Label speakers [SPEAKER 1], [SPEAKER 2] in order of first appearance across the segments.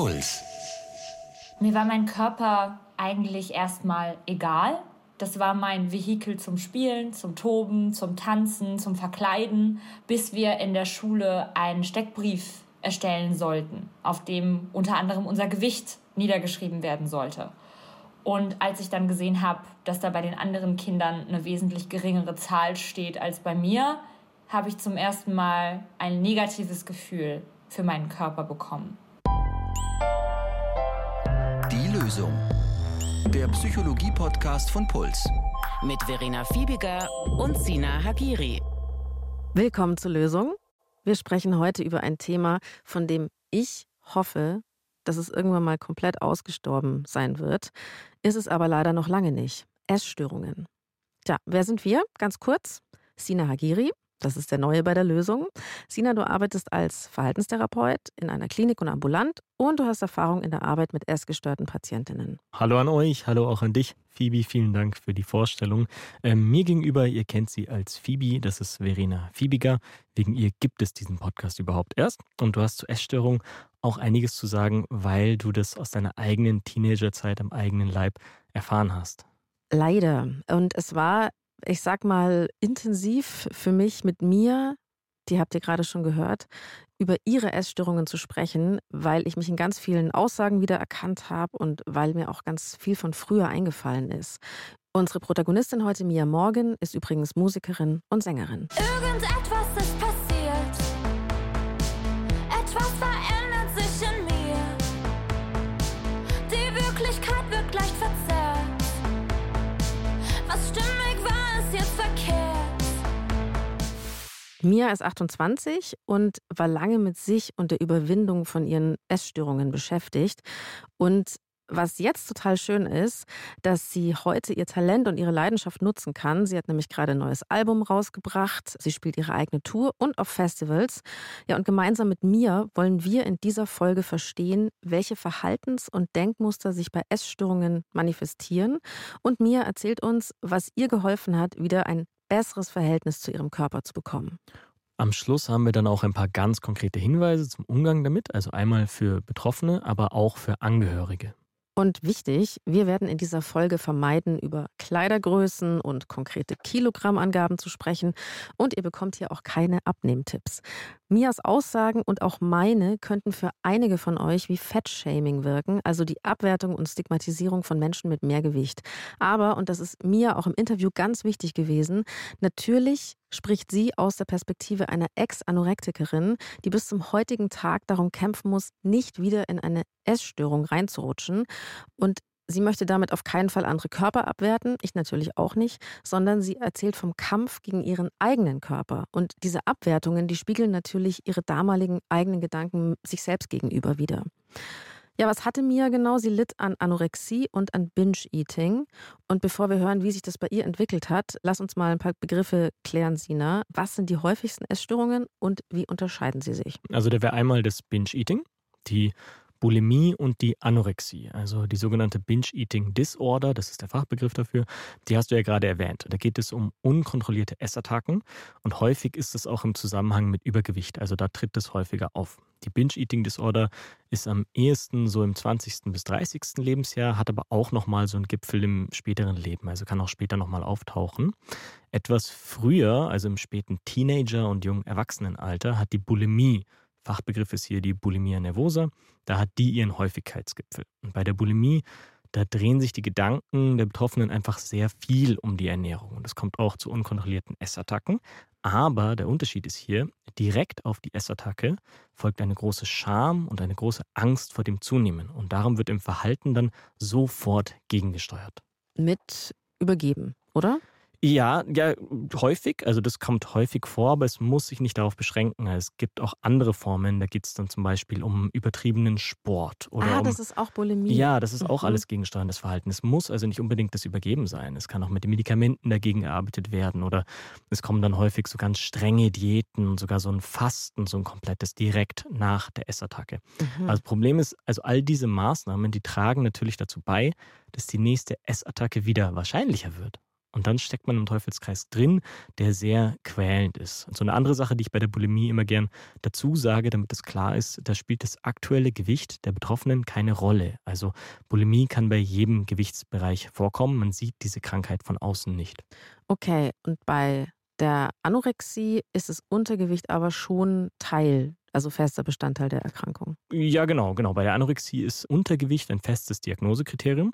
[SPEAKER 1] Puls.
[SPEAKER 2] Mir war mein Körper eigentlich erstmal egal. Das war mein Vehikel zum Spielen, zum Toben, zum Tanzen, zum Verkleiden, bis wir in der Schule einen Steckbrief erstellen sollten, auf dem unter anderem unser Gewicht niedergeschrieben werden sollte. Und als ich dann gesehen habe, dass da bei den anderen Kindern eine wesentlich geringere Zahl steht als bei mir, habe ich zum ersten Mal ein negatives Gefühl für meinen Körper bekommen.
[SPEAKER 1] Lösung. Der Psychologie-Podcast von Puls.
[SPEAKER 3] Mit Verena Fiebiger und Sina Hagiri.
[SPEAKER 4] Willkommen zur Lösung. Wir sprechen heute über ein Thema, von dem ich hoffe, dass es irgendwann mal komplett ausgestorben sein wird. Ist es aber leider noch lange nicht. Essstörungen. Tja, wer sind wir? Ganz kurz. Sina Hagiri, das ist der Neue bei der Lösung. Sina, du arbeitest als Verhaltenstherapeut in einer Klinik und ambulant und du hast Erfahrung in der Arbeit mit essgestörten Patientinnen.
[SPEAKER 5] Hallo an euch, hallo auch an dich. Phoebe, vielen Dank für die Vorstellung. Ähm, mir gegenüber, ihr kennt sie als Phoebe, das ist Verena Fiebiger. Wegen ihr gibt es diesen Podcast überhaupt erst. Und du hast zu Essstörung auch einiges zu sagen, weil du das aus deiner eigenen Teenagerzeit am eigenen Leib erfahren hast.
[SPEAKER 4] Leider. Und es war ich sag mal, intensiv für mich mit mir, die habt ihr gerade schon gehört, über ihre Essstörungen zu sprechen, weil ich mich in ganz vielen Aussagen wiedererkannt habe und weil mir auch ganz viel von früher eingefallen ist. Unsere Protagonistin heute, Mia Morgan, ist übrigens Musikerin und Sängerin.
[SPEAKER 6] Irgendetwas ist passiert. Etwas verändert
[SPEAKER 4] Mia ist 28 und war lange mit sich und der Überwindung von ihren Essstörungen beschäftigt. Und was jetzt total schön ist, dass sie heute ihr Talent und ihre Leidenschaft nutzen kann. Sie hat nämlich gerade ein neues Album rausgebracht. Sie spielt ihre eigene Tour und auf Festivals. Ja, und gemeinsam mit mir wollen wir in dieser Folge verstehen, welche Verhaltens- und Denkmuster sich bei Essstörungen manifestieren. Und Mia erzählt uns, was ihr geholfen hat, wieder ein besseres Verhältnis zu ihrem Körper zu bekommen.
[SPEAKER 5] Am Schluss haben wir dann auch ein paar ganz konkrete Hinweise zum Umgang damit, also einmal für Betroffene, aber auch für Angehörige.
[SPEAKER 4] Und wichtig, wir werden in dieser Folge vermeiden, über Kleidergrößen und konkrete Kilogrammangaben zu sprechen. Und ihr bekommt hier auch keine Abnehmtipps. Mias Aussagen und auch meine könnten für einige von euch wie Fettshaming wirken, also die Abwertung und Stigmatisierung von Menschen mit mehr Gewicht. Aber, und das ist mir auch im Interview ganz wichtig gewesen, natürlich spricht sie aus der Perspektive einer Ex-Anorektikerin, die bis zum heutigen Tag darum kämpfen muss, nicht wieder in eine Essstörung reinzurutschen. Und sie möchte damit auf keinen Fall andere Körper abwerten, ich natürlich auch nicht, sondern sie erzählt vom Kampf gegen ihren eigenen Körper. Und diese Abwertungen, die spiegeln natürlich ihre damaligen eigenen Gedanken sich selbst gegenüber wieder. Ja, was hatte Mia genau? Sie litt an Anorexie und an Binge-Eating. Und bevor wir hören, wie sich das bei ihr entwickelt hat, lass uns mal ein paar Begriffe klären, Sina. Was sind die häufigsten Essstörungen und wie unterscheiden sie sich?
[SPEAKER 5] Also da wäre einmal das Binge-Eating, die Bulimie und die Anorexie, also die sogenannte Binge-Eating Disorder, das ist der Fachbegriff dafür, die hast du ja gerade erwähnt. Da geht es um unkontrollierte Essattacken und häufig ist es auch im Zusammenhang mit Übergewicht, also da tritt es häufiger auf. Die Binge-Eating Disorder ist am ehesten so im 20. bis 30. Lebensjahr, hat aber auch nochmal so einen Gipfel im späteren Leben, also kann auch später nochmal auftauchen. Etwas früher, also im späten Teenager- und jungen Erwachsenenalter, hat die Bulimie Fachbegriff ist hier die Bulimia nervosa. Da hat die ihren Häufigkeitsgipfel. Und bei der Bulimie, da drehen sich die Gedanken der Betroffenen einfach sehr viel um die Ernährung. Und es kommt auch zu unkontrollierten Essattacken. Aber der Unterschied ist hier, direkt auf die Essattacke folgt eine große Scham und eine große Angst vor dem Zunehmen. Und darum wird im Verhalten dann sofort gegengesteuert.
[SPEAKER 4] Mit übergeben, oder?
[SPEAKER 5] Ja, ja, häufig. Also das kommt häufig vor, aber es muss sich nicht darauf beschränken. Es gibt auch andere Formen. Da geht es dann zum Beispiel um übertriebenen Sport. Oder
[SPEAKER 4] ah,
[SPEAKER 5] um,
[SPEAKER 4] das ist auch Bulimie.
[SPEAKER 5] Ja, das ist auch
[SPEAKER 4] Mhm.
[SPEAKER 5] alles gegensteuerndes Verhalten. Es muss also nicht unbedingt das Übergeben sein. Es kann auch mit den Medikamenten dagegen gearbeitet werden. Oder es kommen dann häufig so ganz strenge Diäten und sogar so ein Fasten, so ein komplettes direkt nach der Essattacke.
[SPEAKER 4] Mhm.
[SPEAKER 5] Also das Problem ist, also all diese Maßnahmen, die tragen natürlich dazu bei, dass die nächste Essattacke wieder wahrscheinlicher wird. Und dann steckt man im Teufelskreis drin, der sehr quälend ist. Und so eine andere Sache, die ich bei der Bulimie immer gern dazu sage, damit es klar ist, da spielt das aktuelle Gewicht der Betroffenen keine Rolle. Also Bulimie kann bei jedem Gewichtsbereich vorkommen. Man sieht diese Krankheit von außen nicht.
[SPEAKER 4] Okay, und bei der Anorexie ist das Untergewicht aber schon Teil also fester Bestandteil der Erkrankung.
[SPEAKER 5] Ja, genau, genau. Bei der Anorexie ist Untergewicht ein festes Diagnosekriterium.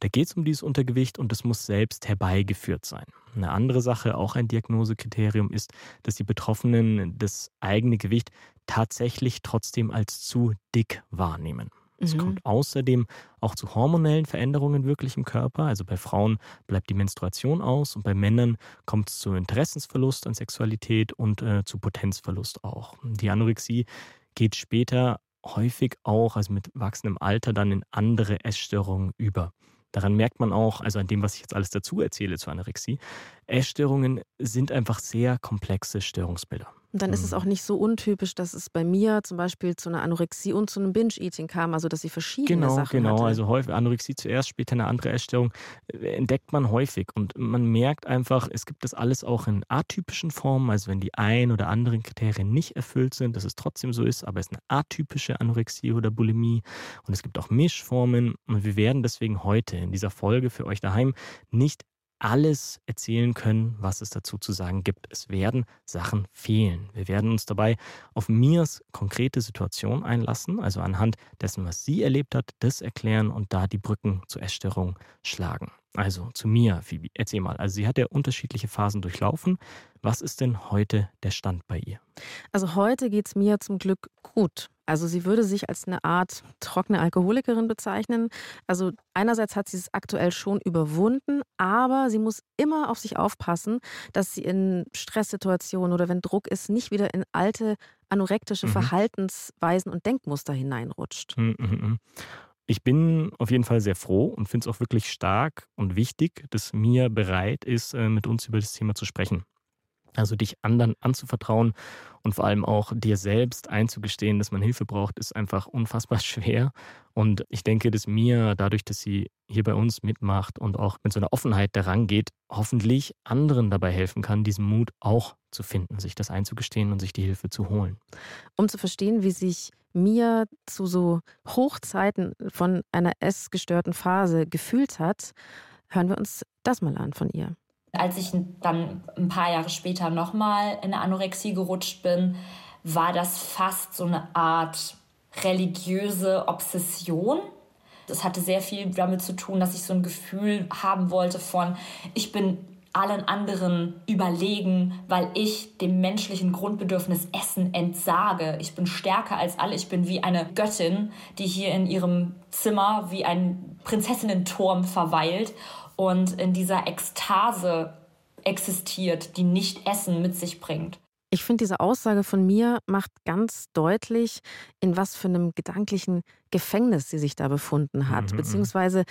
[SPEAKER 5] Da geht es um dieses Untergewicht und es muss selbst herbeigeführt sein. Eine andere Sache, auch ein Diagnosekriterium, ist, dass die Betroffenen das eigene Gewicht tatsächlich trotzdem als zu dick wahrnehmen. Es mhm. kommt außerdem auch zu hormonellen Veränderungen wirklich im Körper. Also bei Frauen bleibt die Menstruation aus und bei Männern kommt es zu Interessensverlust an Sexualität und äh, zu Potenzverlust auch. Die Anorexie geht später häufig auch, also mit wachsendem Alter, dann in andere Essstörungen über. Daran merkt man auch, also an dem, was ich jetzt alles dazu erzähle zur Anorexie, Essstörungen sind einfach sehr komplexe Störungsbilder.
[SPEAKER 4] Und dann ist es mhm. auch nicht so untypisch, dass es bei mir zum Beispiel zu einer Anorexie und zu einem Binge-Eating kam, also dass sie verschiedene
[SPEAKER 5] genau,
[SPEAKER 4] Sachen
[SPEAKER 5] Genau,
[SPEAKER 4] genau.
[SPEAKER 5] Also häufig Anorexie zuerst, später eine andere Essstörung äh, entdeckt man häufig. Und man merkt einfach, es gibt das alles auch in atypischen Formen. Also wenn die ein oder anderen Kriterien nicht erfüllt sind, dass es trotzdem so ist, aber es ist eine atypische Anorexie oder Bulimie. Und es gibt auch Mischformen. Und wir werden deswegen heute in dieser Folge für euch daheim nicht alles erzählen können, was es dazu zu sagen gibt. Es werden Sachen fehlen. Wir werden uns dabei auf Mias konkrete Situation einlassen, also anhand dessen, was sie erlebt hat, das erklären und da die Brücken zur Essstörung schlagen. Also zu Mia, Phoebe, erzähl mal. Also sie hat ja unterschiedliche Phasen durchlaufen. Was ist denn heute der Stand bei ihr?
[SPEAKER 4] Also heute geht es Mia zum Glück gut. Also sie würde sich als eine Art trockene Alkoholikerin bezeichnen. Also einerseits hat sie es aktuell schon überwunden, aber sie muss immer auf sich aufpassen, dass sie in Stresssituationen oder wenn Druck ist, nicht wieder in alte anorektische mhm. Verhaltensweisen und Denkmuster hineinrutscht.
[SPEAKER 5] Mhm, mhm, mhm. Ich bin auf jeden Fall sehr froh und finde es auch wirklich stark und wichtig, dass Mia bereit ist, äh, mit uns über das Thema zu sprechen. Also dich anderen anzuvertrauen und vor allem auch dir selbst einzugestehen, dass man Hilfe braucht, ist einfach unfassbar schwer. Und ich denke, dass mir dadurch, dass sie hier bei uns mitmacht und auch mit so einer Offenheit daran geht, hoffentlich anderen dabei helfen kann, diesen Mut auch zu finden, sich das einzugestehen und sich die Hilfe zu holen.
[SPEAKER 4] Um zu verstehen, wie sich mir zu so Hochzeiten von einer essgestörten Phase gefühlt hat, hören wir uns das mal an von ihr.
[SPEAKER 2] Als ich dann ein paar Jahre später nochmal in eine Anorexie gerutscht bin, war das fast so eine Art religiöse Obsession. Das hatte sehr viel damit zu tun, dass ich so ein Gefühl haben wollte von, ich bin allen anderen überlegen, weil ich dem menschlichen Grundbedürfnis Essen entsage. Ich bin stärker als alle. Ich bin wie eine Göttin, die hier in ihrem Zimmer wie ein Prinzessinnenturm verweilt und in dieser Ekstase existiert, die nicht Essen mit sich bringt.
[SPEAKER 4] Ich finde, diese Aussage von mir macht ganz deutlich, in was für einem gedanklichen Gefängnis sie sich da befunden hat, mhm. beziehungsweise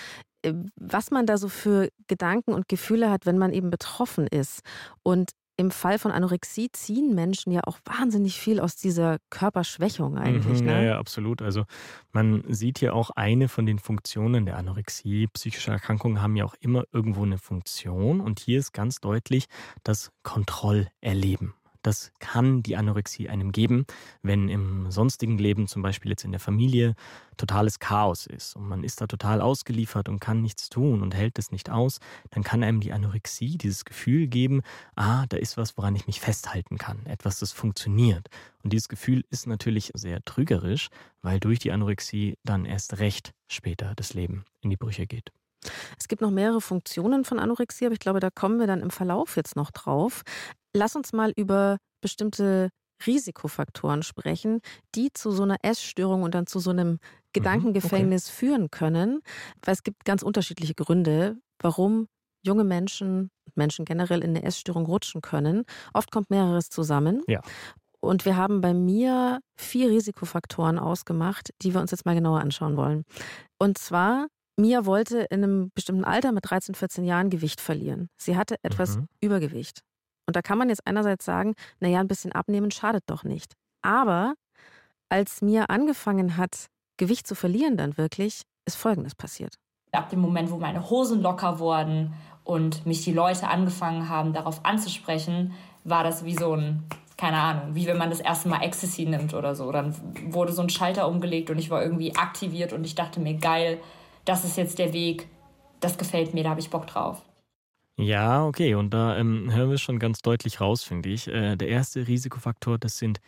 [SPEAKER 4] äh, was man da so für Gedanken und Gefühle hat, wenn man eben betroffen ist. Und im Fall von Anorexie ziehen Menschen ja auch wahnsinnig viel aus dieser Körperschwächung eigentlich. Mhm,
[SPEAKER 5] ne? Ja, ja, absolut. Also man sieht ja auch eine von den Funktionen der Anorexie. Psychische Erkrankungen haben ja auch immer irgendwo eine Funktion. Und hier ist ganz deutlich das Kontrollerleben. Das kann die Anorexie einem geben, wenn im sonstigen Leben, zum Beispiel jetzt in der Familie, totales Chaos ist und man ist da total ausgeliefert und kann nichts tun und hält es nicht aus, dann kann einem die Anorexie dieses Gefühl geben, ah, da ist was, woran ich mich festhalten kann, etwas, das funktioniert. Und dieses Gefühl ist natürlich sehr trügerisch, weil durch die Anorexie dann erst recht später das Leben in die Brüche geht.
[SPEAKER 4] Es gibt noch mehrere Funktionen von Anorexie, aber ich glaube, da kommen wir dann im Verlauf jetzt noch drauf. Lass uns mal über bestimmte Risikofaktoren sprechen, die zu so einer Essstörung und dann zu so einem mhm, Gedankengefängnis okay. führen können. Weil es gibt ganz unterschiedliche Gründe, warum junge Menschen, Menschen generell in eine Essstörung rutschen können. Oft kommt mehreres zusammen.
[SPEAKER 5] Ja.
[SPEAKER 4] Und wir haben bei mir vier Risikofaktoren ausgemacht, die wir uns jetzt mal genauer anschauen wollen. Und zwar, Mia wollte in einem bestimmten Alter mit 13, 14 Jahren Gewicht verlieren. Sie hatte etwas mhm. Übergewicht. Und da kann man jetzt einerseits sagen, naja, ein bisschen abnehmen schadet doch nicht. Aber als mir angefangen hat, Gewicht zu verlieren dann wirklich, ist Folgendes passiert.
[SPEAKER 2] Ab dem Moment, wo meine Hosen locker wurden und mich die Leute angefangen haben, darauf anzusprechen, war das wie so ein, keine Ahnung, wie wenn man das erste Mal Ecstasy nimmt oder so. Dann wurde so ein Schalter umgelegt und ich war irgendwie aktiviert und ich dachte mir, geil, das ist jetzt der Weg, das gefällt mir, da habe ich Bock drauf.
[SPEAKER 5] Ja, okay, und da ähm, hören wir schon ganz deutlich raus, finde ich. Äh, der erste Risikofaktor, das sind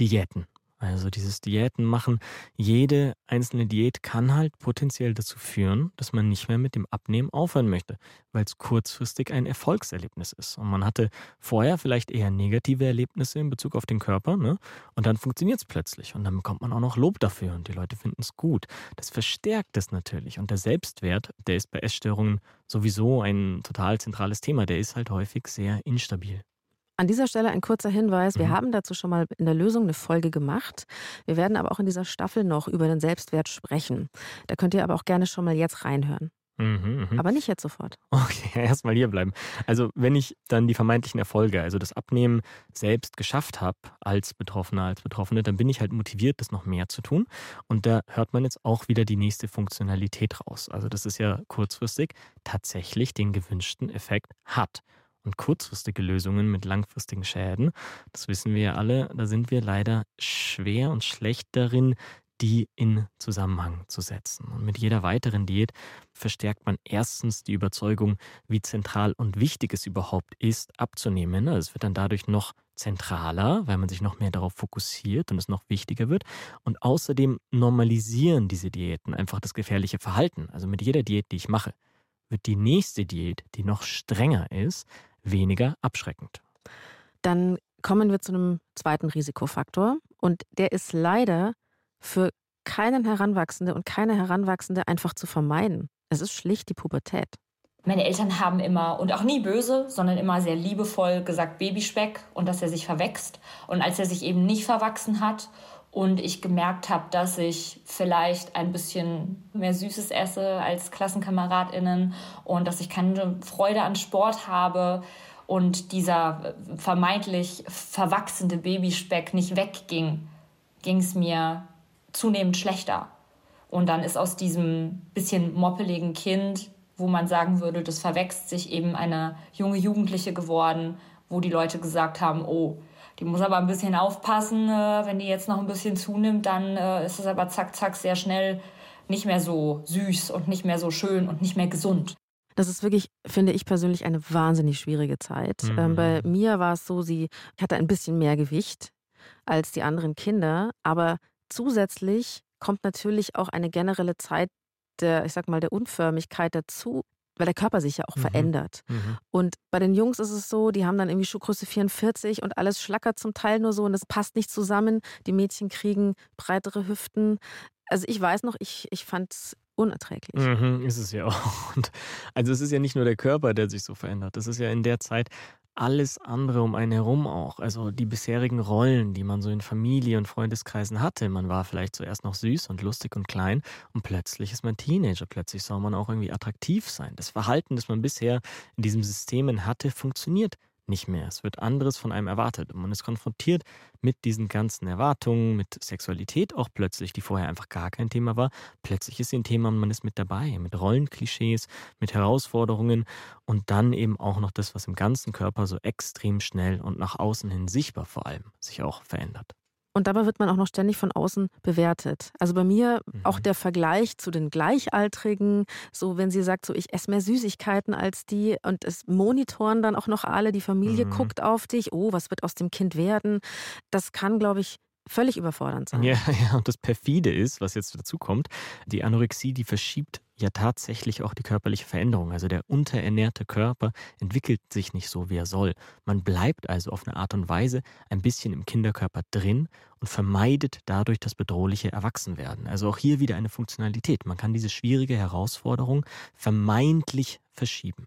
[SPEAKER 5] Diäten. Also dieses Diäten machen. Jede einzelne Diät kann halt potenziell dazu führen, dass man nicht mehr mit dem Abnehmen aufhören möchte, weil es kurzfristig ein Erfolgserlebnis ist. Und man hatte vorher vielleicht eher negative Erlebnisse in Bezug auf den Körper, ne? Und dann funktioniert es plötzlich. Und dann bekommt man auch noch Lob dafür und die Leute finden es gut. Das verstärkt es natürlich. Und der Selbstwert, der ist bei Essstörungen sowieso ein total zentrales Thema. Der ist halt häufig sehr instabil.
[SPEAKER 4] An dieser Stelle ein kurzer Hinweis. Wir
[SPEAKER 5] Mhm.
[SPEAKER 4] haben dazu schon mal in der Lösung eine Folge gemacht. Wir werden aber auch in dieser Staffel noch über den Selbstwert sprechen. Da könnt ihr aber auch gerne schon mal jetzt reinhören.
[SPEAKER 5] Mhm, mhm.
[SPEAKER 4] Aber nicht jetzt sofort.
[SPEAKER 5] Okay, erstmal hier bleiben. Also, wenn ich dann die vermeintlichen Erfolge, also das Abnehmen selbst geschafft habe als Betroffener, als Betroffene, dann bin ich halt motiviert, das noch mehr zu tun. Und da hört man jetzt auch wieder die nächste Funktionalität raus. Also, das ist ja kurzfristig tatsächlich den gewünschten Effekt hat. Und kurzfristige Lösungen mit langfristigen Schäden, das wissen wir ja alle, da sind wir leider schwer und schlecht darin, die in Zusammenhang zu setzen. Und mit jeder weiteren Diät verstärkt man erstens die Überzeugung, wie zentral und wichtig es überhaupt ist, abzunehmen. Also es wird dann dadurch noch zentraler, weil man sich noch mehr darauf fokussiert und es noch wichtiger wird. Und außerdem normalisieren diese Diäten einfach das gefährliche Verhalten. Also mit jeder Diät, die ich mache, wird die nächste Diät, die noch strenger ist, weniger abschreckend.
[SPEAKER 4] Dann kommen wir zu einem zweiten Risikofaktor. Und der ist leider für keinen Heranwachsende und keine Heranwachsende einfach zu vermeiden. Es ist schlicht die Pubertät.
[SPEAKER 2] Meine Eltern haben immer, und auch nie böse, sondern immer sehr liebevoll gesagt Babyspeck und dass er sich verwächst. Und als er sich eben nicht verwachsen hat und ich gemerkt habe, dass ich vielleicht ein bisschen mehr Süßes esse als KlassenkameradInnen und dass ich keine Freude an Sport habe und dieser vermeintlich verwachsende Babyspeck nicht wegging, ging es mir zunehmend schlechter. Und dann ist aus diesem bisschen moppeligen Kind, wo man sagen würde, das verwächst sich eben eine junge Jugendliche geworden, wo die Leute gesagt haben, oh, die muss aber ein bisschen aufpassen, äh, wenn die jetzt noch ein bisschen zunimmt, dann äh, ist es aber zack, zack sehr schnell nicht mehr so süß und nicht mehr so schön und nicht mehr gesund.
[SPEAKER 4] Das ist wirklich, finde ich persönlich, eine wahnsinnig schwierige Zeit.
[SPEAKER 5] Mhm.
[SPEAKER 4] Ähm, bei mir war es so, sie hatte ein bisschen mehr Gewicht als die anderen Kinder, aber zusätzlich kommt natürlich auch eine generelle Zeit der, ich sag mal, der Unförmigkeit dazu, weil der Körper sich ja auch
[SPEAKER 5] Mhm.
[SPEAKER 4] verändert.
[SPEAKER 5] Mhm.
[SPEAKER 4] Und bei den Jungs ist es so, die haben dann irgendwie Schuhgröße 44 und alles schlackert zum Teil nur so und es passt nicht zusammen. Die Mädchen kriegen breitere Hüften. Also ich weiß noch, ich, ich fand es unerträglich.
[SPEAKER 5] Mhm, ist es ja auch. Und also es ist ja nicht nur der Körper, der sich so verändert. Das ist ja in der Zeit alles andere um einen herum auch. Also die bisherigen Rollen, die man so in Familie und Freundeskreisen hatte. Man war vielleicht zuerst noch süß und lustig und klein und plötzlich ist man Teenager. Plötzlich soll man auch irgendwie attraktiv sein. Das Verhalten, das man bisher in diesen Systemen hatte, funktioniert nicht mehr. Es wird anderes von einem erwartet und man ist konfrontiert mit diesen ganzen Erwartungen, mit Sexualität auch plötzlich, die vorher einfach gar kein Thema war. Plötzlich ist sie ein Thema und man ist mit dabei, mit Rollenklischees, mit Herausforderungen und dann eben auch noch das, was im ganzen Körper so extrem schnell und nach außen hin sichtbar vor allem sich auch verändert.
[SPEAKER 4] Und dabei wird man auch noch ständig von außen bewertet. Also bei mir auch
[SPEAKER 5] Mhm.
[SPEAKER 4] der Vergleich zu den Gleichaltrigen, so wenn sie sagt, so ich esse mehr Süßigkeiten als die und es monitoren dann auch noch alle, die Familie
[SPEAKER 5] Mhm.
[SPEAKER 4] guckt auf dich, oh, was wird aus dem Kind werden? Das kann, glaube ich, völlig überfordernd sein.
[SPEAKER 5] Ja, ja, und das perfide ist, was jetzt dazu kommt, die Anorexie, die verschiebt ja tatsächlich auch die körperliche Veränderung. Also der unterernährte Körper entwickelt sich nicht so, wie er soll. Man bleibt also auf eine Art und Weise ein bisschen im Kinderkörper drin und vermeidet dadurch das bedrohliche Erwachsenwerden. Also auch hier wieder eine Funktionalität. Man kann diese schwierige Herausforderung vermeintlich verschieben.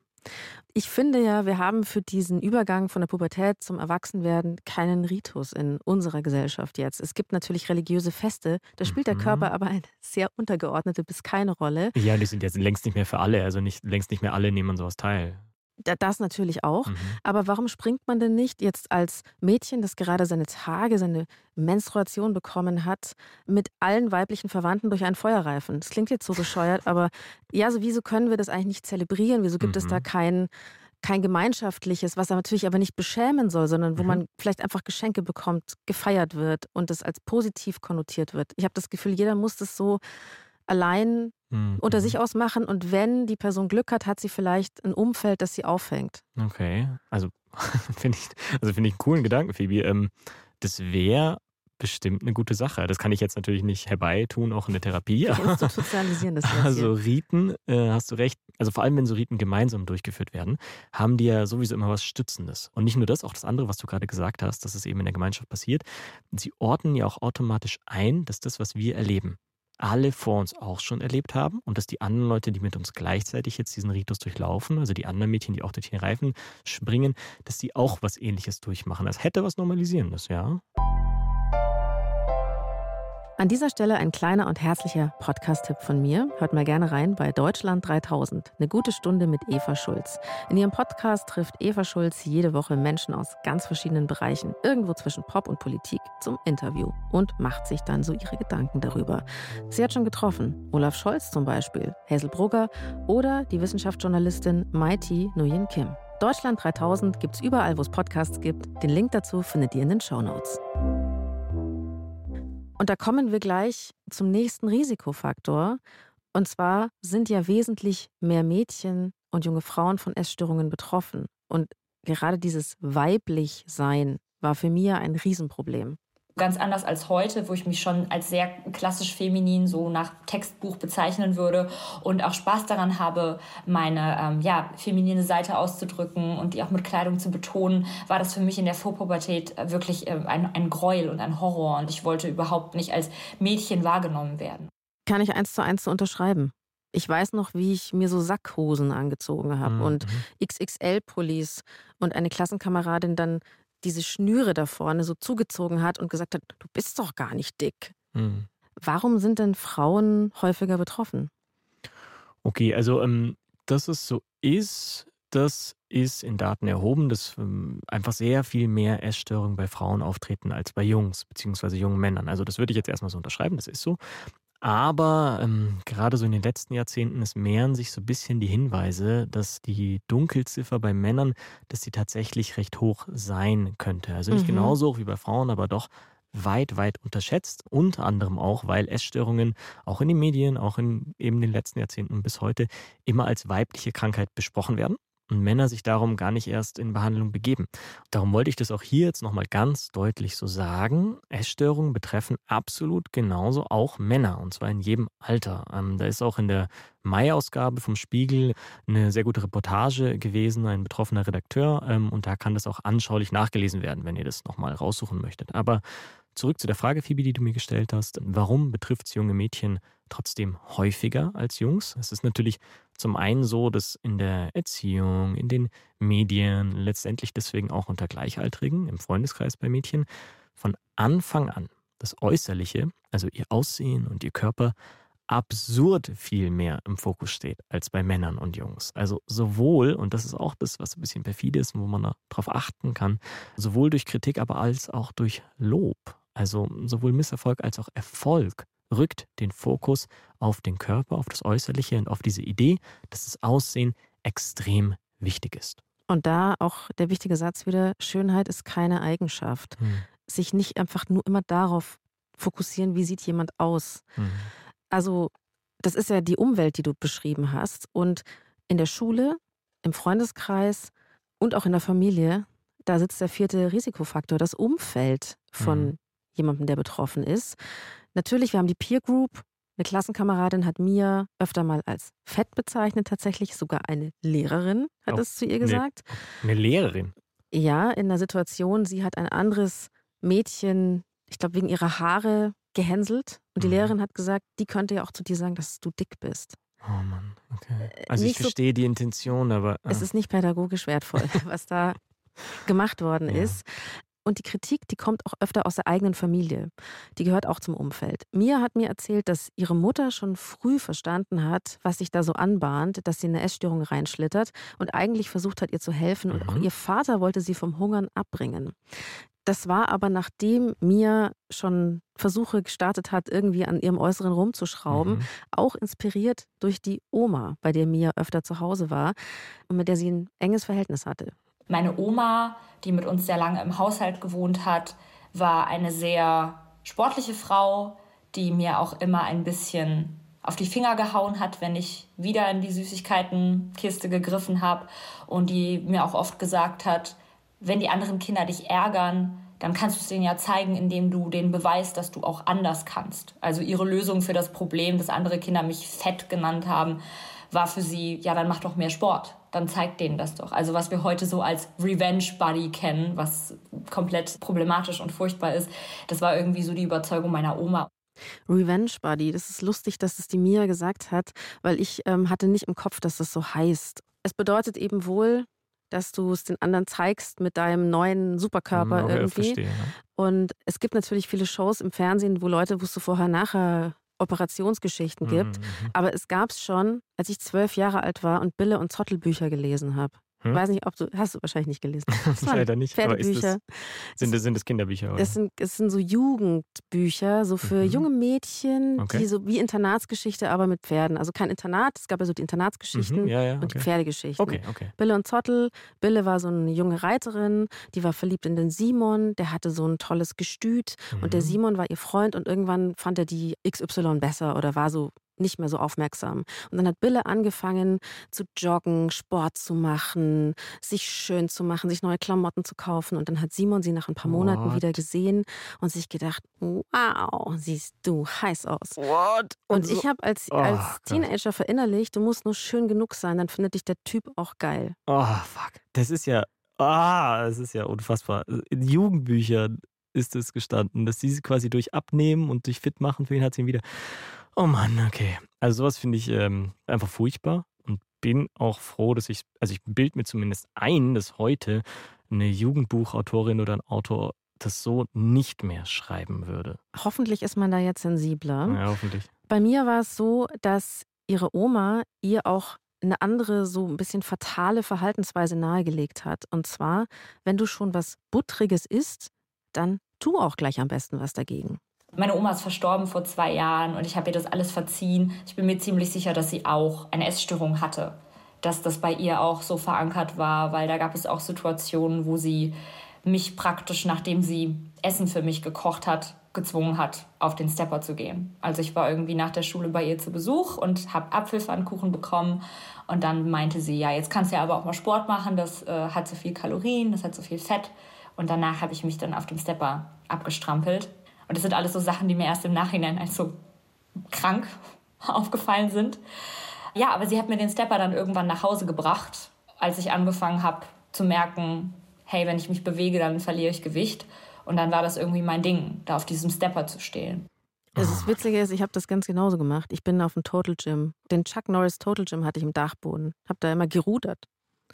[SPEAKER 4] Ich finde ja, wir haben für diesen Übergang von der Pubertät zum Erwachsenwerden keinen Ritus in unserer Gesellschaft jetzt. Es gibt natürlich religiöse Feste, da spielt der
[SPEAKER 5] Mhm.
[SPEAKER 4] Körper aber eine sehr untergeordnete bis keine Rolle.
[SPEAKER 5] Ja, die sind jetzt längst nicht mehr für alle. Also nicht, längst nicht mehr alle nehmen an sowas teil.
[SPEAKER 4] Das natürlich auch.
[SPEAKER 5] Mhm.
[SPEAKER 4] Aber warum springt man denn nicht jetzt als Mädchen, das gerade seine Tage, seine Menstruation bekommen hat, mit allen weiblichen Verwandten durch einen Feuerreifen? Das klingt jetzt so bescheuert, aber ja, so wieso können wir das eigentlich nicht zelebrieren? Wieso gibt es da
[SPEAKER 5] Mhm.
[SPEAKER 4] kein, kein gemeinschaftliches, was natürlich aber nicht beschämen soll, sondern wo
[SPEAKER 5] Mhm.
[SPEAKER 4] man vielleicht einfach Geschenke bekommt, gefeiert wird und das als positiv konnotiert wird? Ich habe das Gefühl, jeder muss das so allein
[SPEAKER 5] Mhm.
[SPEAKER 4] unter sich ausmachen und wenn die Person Glück hat, hat sie vielleicht ein Umfeld, das sie auffängt.
[SPEAKER 5] Okay, also finde ich, also finde ich einen coolen Gedanken, Phoebe. Ähm, das wäre bestimmt eine gute Sache. Das kann ich jetzt natürlich nicht herbeitun, auch in der Therapie.
[SPEAKER 4] Institutionalisieren das jetzt
[SPEAKER 5] Also. Riten, äh, hast du recht, also vor allem wenn so Riten gemeinsam durchgeführt werden, haben die ja sowieso immer was Stützendes. Und nicht nur das, auch das andere, was du gerade gesagt hast, dass es eben in der Gemeinschaft passiert. Sie ordnen ja auch automatisch ein, dass das, was wir erleben, alle vor uns auch schon erlebt haben und dass die anderen Leute, die mit uns gleichzeitig jetzt diesen Ritus durchlaufen, also die anderen Mädchen, die auch durch den Reifen springen, dass die auch was ähnliches durchmachen. Das hätte was Normalisierendes, ja.
[SPEAKER 4] An dieser Stelle ein kleiner und herzlicher Podcast-Tipp von mir. Hört mal gerne rein bei Deutschland 3000. Eine gute Stunde mit Eva Schulz. In ihrem Podcast trifft Eva Schulz jede Woche Menschen aus ganz verschiedenen Bereichen, irgendwo zwischen Pop und Politik, zum Interview und macht sich dann so ihre Gedanken darüber. Sie hat schon getroffen. Olaf Scholz zum Beispiel, Hazel Brugger oder die Wissenschaftsjournalistin Mighty Nguyen Kim. Deutschland 3000 gibt's überall, wo es Podcasts gibt. Den Link dazu findet ihr in den Shownotes. Und da kommen wir gleich zum nächsten Risikofaktor. Und zwar sind ja wesentlich mehr Mädchen und junge Frauen von Essstörungen betroffen. Und gerade dieses Weiblich-Sein war für mich ein Riesenproblem.
[SPEAKER 2] Ganz anders als heute, wo ich mich schon als sehr klassisch feminin so nach Textbuch bezeichnen würde und auch Spaß daran habe, meine ähm, ja, feminine Seite auszudrücken und die auch mit Kleidung zu betonen, war das für mich in der Vorpubertät wirklich äh, ein, ein Gräuel und ein Horror und ich wollte überhaupt nicht als Mädchen wahrgenommen werden.
[SPEAKER 4] Kann ich eins zu eins so unterschreiben. Ich weiß noch, wie ich mir so Sackhosen angezogen habe
[SPEAKER 5] Mhm.
[SPEAKER 4] und XXL-Pullis und eine Klassenkameradin dann diese Schnüre da vorne so zugezogen hat und gesagt hat, du bist doch gar nicht dick.
[SPEAKER 5] Mhm.
[SPEAKER 4] Warum sind denn Frauen häufiger betroffen?
[SPEAKER 5] Okay, also ähm, dass es so ist, das ist in Daten erhoben, dass ähm, einfach sehr viel mehr Essstörungen bei Frauen auftreten als bei Jungs, beziehungsweise jungen Männern. Also das würde ich jetzt erstmal so unterschreiben, das ist so. Aber ähm, gerade so in den letzten Jahrzehnten, es mehren sich so ein bisschen die Hinweise, dass die Dunkelziffer bei Männern, dass sie tatsächlich recht hoch sein könnte. Also nicht
[SPEAKER 4] Mhm.
[SPEAKER 5] genauso hoch wie bei Frauen, aber doch weit, weit unterschätzt. Unter anderem auch, weil Essstörungen auch in den Medien, auch in eben den letzten Jahrzehnten bis heute immer als weibliche Krankheit besprochen werden und Männer sich darum gar nicht erst in Behandlung begeben. Darum wollte ich das auch hier jetzt nochmal ganz deutlich so sagen. Essstörungen betreffen absolut genauso auch Männer und zwar in jedem Alter. Ähm, da ist auch in der Mai-Ausgabe vom Spiegel eine sehr gute Reportage gewesen, ein betroffener Redakteur ähm, und da kann das auch anschaulich nachgelesen werden, wenn ihr das nochmal raussuchen möchtet. Aber zurück zu der Frage, Phoebe, die du mir gestellt hast. Warum betrifft es junge Mädchen trotzdem häufiger als Jungs? Es ist natürlich zum einen so, dass in der Erziehung, in den Medien, letztendlich deswegen auch unter Gleichaltrigen, im Freundeskreis bei Mädchen, von Anfang an das Äußerliche, also ihr Aussehen und ihr Körper, absurd viel mehr im Fokus steht als bei Männern und Jungs. Also sowohl, und das ist auch das, was ein bisschen perfide ist, wo man darauf achten kann, sowohl durch Kritik, aber als auch durch Lob. Also sowohl Misserfolg als auch Erfolg rückt den Fokus auf den Körper, auf das Äußerliche und auf diese Idee, dass das Aussehen extrem wichtig ist.
[SPEAKER 4] Und da auch der wichtige Satz wieder, Schönheit ist keine Eigenschaft.
[SPEAKER 5] Hm.
[SPEAKER 4] Sich nicht einfach nur immer darauf fokussieren, wie sieht jemand aus.
[SPEAKER 5] Hm.
[SPEAKER 4] Also das ist ja die Umwelt, die du beschrieben hast. Und in der Schule, im Freundeskreis und auch in der Familie, da sitzt der vierte Risikofaktor, das Umfeld von
[SPEAKER 5] Mhm.
[SPEAKER 4] Jemandem, der betroffen ist. Natürlich, wir haben die Peer Group. Eine Klassenkameradin hat Mia öfter mal als fett bezeichnet, tatsächlich. Sogar eine Lehrerin hat
[SPEAKER 5] Oh,
[SPEAKER 4] es zu ihr gesagt.
[SPEAKER 5] Eine Lehrerin.
[SPEAKER 4] Ja, in einer Situation, sie hat ein anderes Mädchen, ich glaube, wegen ihrer Haare gehänselt. Und die
[SPEAKER 5] Mhm.
[SPEAKER 4] Lehrerin hat gesagt, die könnte ja auch zu dir sagen, dass du dick bist.
[SPEAKER 5] Oh Mann, okay. Also ich
[SPEAKER 4] nicht so-
[SPEAKER 5] verstehe die Intention, aber.
[SPEAKER 4] Es
[SPEAKER 5] ah.
[SPEAKER 4] ist nicht pädagogisch wertvoll, was da gemacht worden
[SPEAKER 5] Ja.
[SPEAKER 4] ist. Und die Kritik, die kommt auch öfter aus der eigenen Familie. Die gehört auch zum Umfeld. Mia hat mir erzählt, dass ihre Mutter schon früh verstanden hat, was sich da so anbahnt, dass sie in eine Essstörung reinschlittert und eigentlich versucht hat, ihr zu helfen. Und auch
[SPEAKER 5] Mhm.
[SPEAKER 4] ihr Vater wollte sie vom Hungern abbringen. Das war aber nachdem Mia schon Versuche gestartet hat, irgendwie an ihrem Äußeren rumzuschrauben,
[SPEAKER 5] Mhm.
[SPEAKER 4] auch inspiriert durch die Oma, bei der Mia öfter zu Hause war und mit der sie ein enges Verhältnis hatte.
[SPEAKER 2] Meine Oma, die mit uns sehr lange im Haushalt gewohnt hat, war eine sehr sportliche Frau, die mir auch immer ein bisschen auf die Finger gehauen hat, wenn ich wieder in die Süßigkeitenkiste gegriffen habe und die mir auch oft gesagt hat, wenn die anderen Kinder dich ärgern, dann kannst du es denen ja zeigen, indem du denen beweist, dass du auch anders kannst. Also ihre Lösung für das Problem, dass andere Kinder mich fett genannt haben, war für sie, ja, dann mach doch mehr Sport. Dann zeigt denen das doch. Also was wir heute so als Revenge Buddy kennen, was komplett problematisch und furchtbar ist, das war irgendwie so die Überzeugung meiner Oma.
[SPEAKER 4] Revenge Buddy, das ist lustig, dass es die Mia gesagt hat, weil ich ähm, hatte nicht im Kopf, dass das so heißt. Es bedeutet eben wohl, dass du es den anderen zeigst mit deinem neuen Superkörper
[SPEAKER 5] Okay,
[SPEAKER 4] irgendwie.
[SPEAKER 5] verstehe. Ja.
[SPEAKER 4] Und es gibt natürlich viele Shows im Fernsehen, wo Leute, wo es so vorher-nachher Operationsgeschichten gibt.
[SPEAKER 5] Mhm, mhm.
[SPEAKER 4] Aber es gab es schon, als ich zwölf Jahre alt war und Bille und Zottel Bücher gelesen habe.
[SPEAKER 5] Hm?
[SPEAKER 4] Weiß nicht, ob du, hast du wahrscheinlich nicht gelesen.
[SPEAKER 5] Leider nicht.
[SPEAKER 4] Pferdebücher.
[SPEAKER 5] das, sind, das, sind das Kinderbücher? Oder?
[SPEAKER 4] Es sind, es sind so Jugendbücher, so für
[SPEAKER 5] Mhm.
[SPEAKER 4] junge Mädchen,
[SPEAKER 5] Okay.
[SPEAKER 4] die so wie Internatsgeschichte, aber mit Pferden. Also kein Internat, es gab ja so die Internatsgeschichten
[SPEAKER 5] Mhm, ja, ja,
[SPEAKER 4] und die
[SPEAKER 5] okay.
[SPEAKER 4] Pferdegeschichten.
[SPEAKER 5] Okay, okay.
[SPEAKER 4] Bille und Zottel. Bille war so eine junge Reiterin, die war verliebt in den Simon, der hatte so ein tolles Gestüt und der
[SPEAKER 5] Mhm.
[SPEAKER 4] Simon war ihr Freund und irgendwann fand er die XY besser oder war so nicht mehr so aufmerksam. Und dann hat Bille angefangen zu joggen, Sport zu machen, sich schön zu machen, sich neue Klamotten zu kaufen. Und dann hat Simon sie nach ein paar Monaten
[SPEAKER 5] What?
[SPEAKER 4] wieder gesehen und sich gedacht, wow, siehst du heiß aus.
[SPEAKER 5] What?
[SPEAKER 4] Und ich habe als,
[SPEAKER 5] Oh,
[SPEAKER 4] als
[SPEAKER 5] Gott.
[SPEAKER 4] Teenager verinnerlicht, du musst nur schön genug sein, dann findet dich der Typ auch geil.
[SPEAKER 5] Oh, fuck. Das ist ja. Ah, das ist ja unfassbar. In Jugendbüchern ist es gestanden, dass sie quasi durch Abnehmen und durch Fit machen, für ihn hat sie ihn wieder. Oh Mann, okay. Also sowas finde ich ähm, einfach furchtbar und bin auch froh, dass ich, also ich bild mir zumindest ein, dass heute eine Jugendbuchautorin oder ein Autor das so nicht mehr schreiben würde.
[SPEAKER 4] Hoffentlich ist man da jetzt sensibler.
[SPEAKER 5] Ja, hoffentlich.
[SPEAKER 4] Bei mir war es so, dass ihre Oma ihr auch eine andere, so ein bisschen fatale Verhaltensweise nahegelegt hat. Und zwar, wenn du schon was Buttriges isst, dann tu auch gleich am besten was dagegen.
[SPEAKER 2] Meine Oma ist verstorben vor zwei Jahren und ich habe ihr das alles verziehen. Ich bin mir ziemlich sicher, dass sie auch eine Essstörung hatte. Dass das bei ihr auch so verankert war, weil da gab es auch Situationen, wo sie mich praktisch, nachdem sie Essen für mich gekocht hat, gezwungen hat, auf den Stepper zu gehen. Also ich war irgendwie nach der Schule bei ihr zu Besuch und habe Apfelpfannkuchen bekommen. Und dann meinte sie, ja, jetzt kannst du ja aber auch mal Sport machen, das äh, hat so viel Kalorien, das hat so viel Fett. Und danach habe ich mich dann auf dem Stepper abgestrampelt. Und das sind alles so Sachen, die mir erst im Nachhinein als so krank aufgefallen sind. Ja, aber sie hat mir den Stepper dann irgendwann nach Hause gebracht, als ich angefangen habe zu merken, hey, wenn ich mich bewege, dann verliere ich Gewicht. Und dann war das irgendwie mein Ding, da auf diesem Stepper zu stehen.
[SPEAKER 4] Das
[SPEAKER 5] Ah.
[SPEAKER 4] ist Witzige ist, ich habe das ganz genauso gemacht. Ich bin auf dem Total Gym. Den Chuck Norris Total Gym hatte ich im Dachboden. Habe da immer gerudert.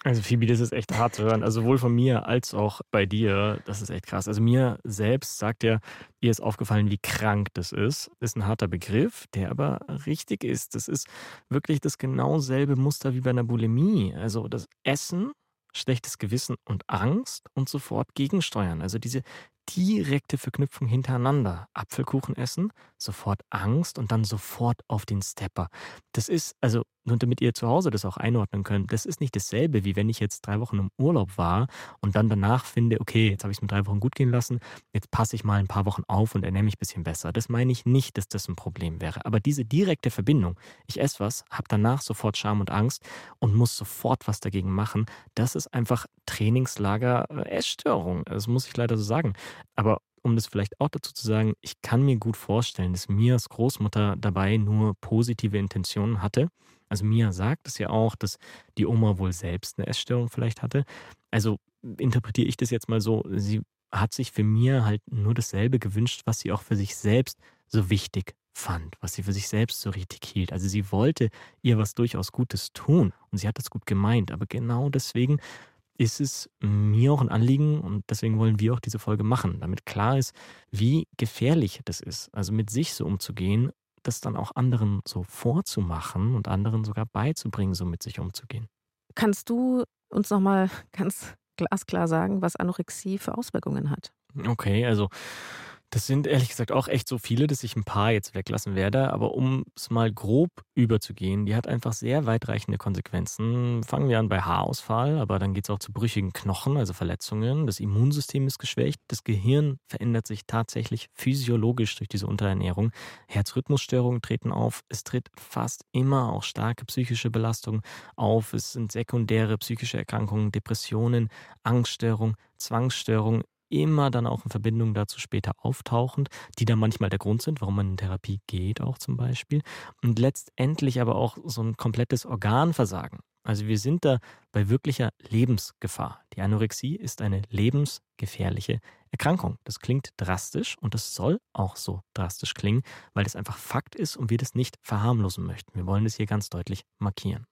[SPEAKER 5] Also Phoebe, das ist echt hart zu hören. Also sowohl von mir als auch bei dir. Das ist echt krass. Also mir selbst sagt ja, ihr ist aufgefallen, wie krank das ist. Ist ein harter Begriff, der aber richtig ist. Das ist wirklich das genau selbe Muster wie bei einer Bulimie. Also das Essen, schlechtes Gewissen und Angst und sofort gegensteuern. Also diese direkte Verknüpfung hintereinander. Apfelkuchen essen, sofort Angst und dann sofort auf den Stepper. Das ist, also nur damit ihr zu Hause das auch einordnen könnt, das ist nicht dasselbe, wie wenn ich jetzt drei Wochen im Urlaub war und dann danach finde, okay, jetzt habe ich es mir drei Wochen gut gehen lassen, jetzt passe ich mal ein paar Wochen auf und ernähre mich ein bisschen besser. Das meine ich nicht, dass das ein Problem wäre. Aber diese direkte Verbindung, ich esse was, habe danach sofort Scham und Angst und muss sofort was dagegen machen, das ist einfach Trainingslager äh, Essstörung. Das muss ich leider so sagen. Aber um das vielleicht auch dazu zu sagen, ich kann mir gut vorstellen, dass Mias Großmutter dabei nur positive Intentionen hatte. Also Mia sagt es ja auch, dass die Oma wohl selbst eine Essstörung vielleicht hatte. Also interpretiere ich das jetzt mal so, sie hat sich für Mia halt nur dasselbe gewünscht, was sie auch für sich selbst so wichtig fand, was sie für sich selbst so richtig hielt. Also sie wollte ihr was durchaus Gutes tun und sie hat das gut gemeint, aber genau deswegen ist es mir auch ein Anliegen und deswegen wollen wir auch diese Folge machen, damit klar ist, wie gefährlich das ist, also mit sich so umzugehen, das dann auch anderen so vorzumachen und anderen sogar beizubringen, so mit sich umzugehen.
[SPEAKER 4] Kannst du uns nochmal ganz glasklar sagen, was Anorexie für Auswirkungen hat?
[SPEAKER 5] Okay, also das sind ehrlich gesagt auch echt so viele, dass ich ein paar jetzt weglassen werde. Aber um es mal grob überzugehen, die hat einfach sehr weitreichende Konsequenzen. Fangen wir an bei Haarausfall, aber dann geht es auch zu brüchigen Knochen, also Verletzungen. Das Immunsystem ist geschwächt. Das Gehirn verändert sich tatsächlich physiologisch durch diese Unterernährung. Herzrhythmusstörungen treten auf. Es tritt fast immer auch starke psychische Belastung auf. Es sind sekundäre psychische Erkrankungen, Depressionen, Angststörungen, Zwangsstörungen, immer dann auch in Verbindung dazu später auftauchend, die dann manchmal der Grund sind, warum man in Therapie geht, auch zum Beispiel. Und letztendlich aber auch so ein komplettes Organversagen. Also wir sind da bei wirklicher Lebensgefahr. Die Anorexie ist eine lebensgefährliche Erkrankung. Das klingt drastisch und das soll auch so drastisch klingen, weil das einfach Fakt ist und wir das nicht verharmlosen möchten. Wir wollen das hier ganz deutlich markieren.